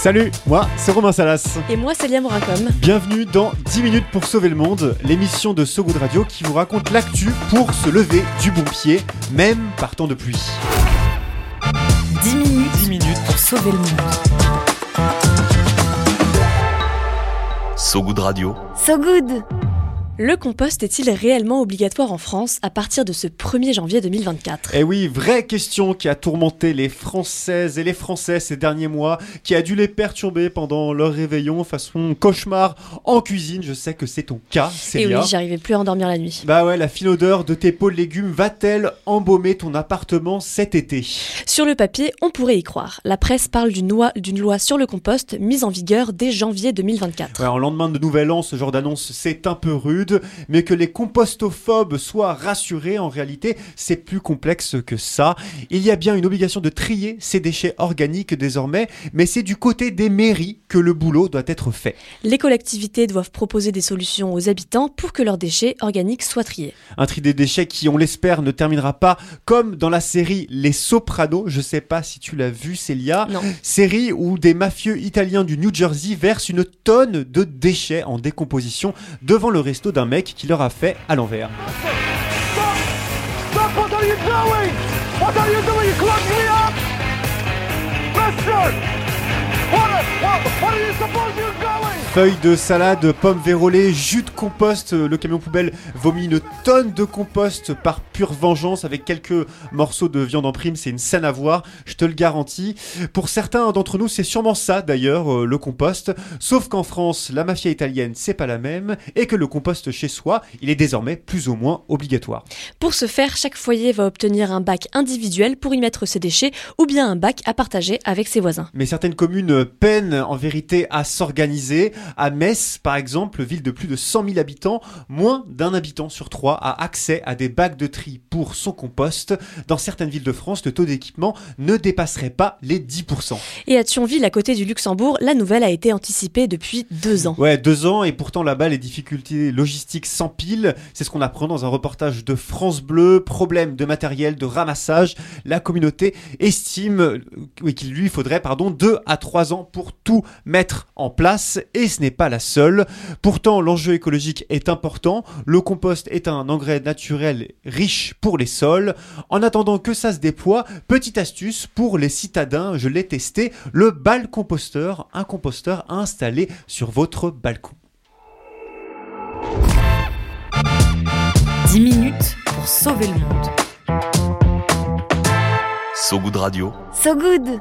Salut, moi c'est Romain Salas. Et moi c'est Liam Racom. Bienvenue dans 10 minutes pour sauver le monde, l'émission de So Good Radio qui vous raconte l'actu pour se lever du bon pied, même par temps de pluie. 10 minutes, 10 minutes pour sauver le monde. So Good Radio. So Good le compost est-il réellement obligatoire en France à partir de ce 1er janvier 2024 Eh oui, vraie question qui a tourmenté les Françaises et les Français ces derniers mois, qui a dû les perturber pendant leur réveillon façon cauchemar en cuisine. Je sais que c'est ton cas, Et oui, j'arrivais plus à endormir la nuit. Bah ouais, la fine odeur de tes pots de légumes va-t-elle embaumer ton appartement cet été? Sur le papier, on pourrait y croire. La presse parle d'une loi, loi sur le compost mise en vigueur dès janvier 2024. Ouais, en lendemain de Nouvel An, ce genre d'annonce, c'est un peu rude mais que les compostophobes soient rassurés, en réalité, c'est plus complexe que ça. Il y a bien une obligation de trier ces déchets organiques désormais, mais c'est du côté des mairies que le boulot doit être fait. Les collectivités doivent proposer des solutions aux habitants pour que leurs déchets organiques soient triés. Un tri des déchets qui, on l'espère, ne terminera pas comme dans la série Les Sopranos. Je sais pas si tu l'as vu, Célia. Non. Série où des mafieux italiens du New Jersey versent une tonne de déchets en décomposition devant le resto d'un un mec qui leur a fait à l'envers. Feuilles de salade, pommes vérolées, jus de compost. Le camion poubelle vomit une tonne de compost par pure vengeance avec quelques morceaux de viande en prime. C'est une scène à voir, je te le garantis. Pour certains d'entre nous, c'est sûrement ça d'ailleurs, euh, le compost. Sauf qu'en France, la mafia italienne, c'est pas la même et que le compost chez soi, il est désormais plus ou moins obligatoire. Pour ce faire, chaque foyer va obtenir un bac individuel pour y mettre ses déchets ou bien un bac à partager avec ses voisins. Mais certaines communes peinent en vérité à s'organiser. À Metz, par exemple, ville de plus de 100 000 habitants, moins d'un habitant sur trois a accès à des bacs de tri pour son compost. Dans certaines villes de France, le taux d'équipement ne dépasserait pas les 10%. Et à Thionville, à côté du Luxembourg, la nouvelle a été anticipée depuis deux ans. Ouais, deux ans, et pourtant là-bas, les difficultés logistiques s'empilent. C'est ce qu'on apprend dans un reportage de France Bleu. Problème de matériel, de ramassage. La communauté estime qu'il lui faudrait pardon, deux à trois ans pour tout mettre en place. Et ce n'est pas la seule. Pourtant, l'enjeu écologique est important. Le compost est un engrais naturel riche pour les sols. En attendant que ça se déploie, petite astuce pour les citadins, je l'ai testé, le bal composteur, un composteur à installer sur votre balcon. 10 minutes pour sauver le monde. So Good Radio. So Good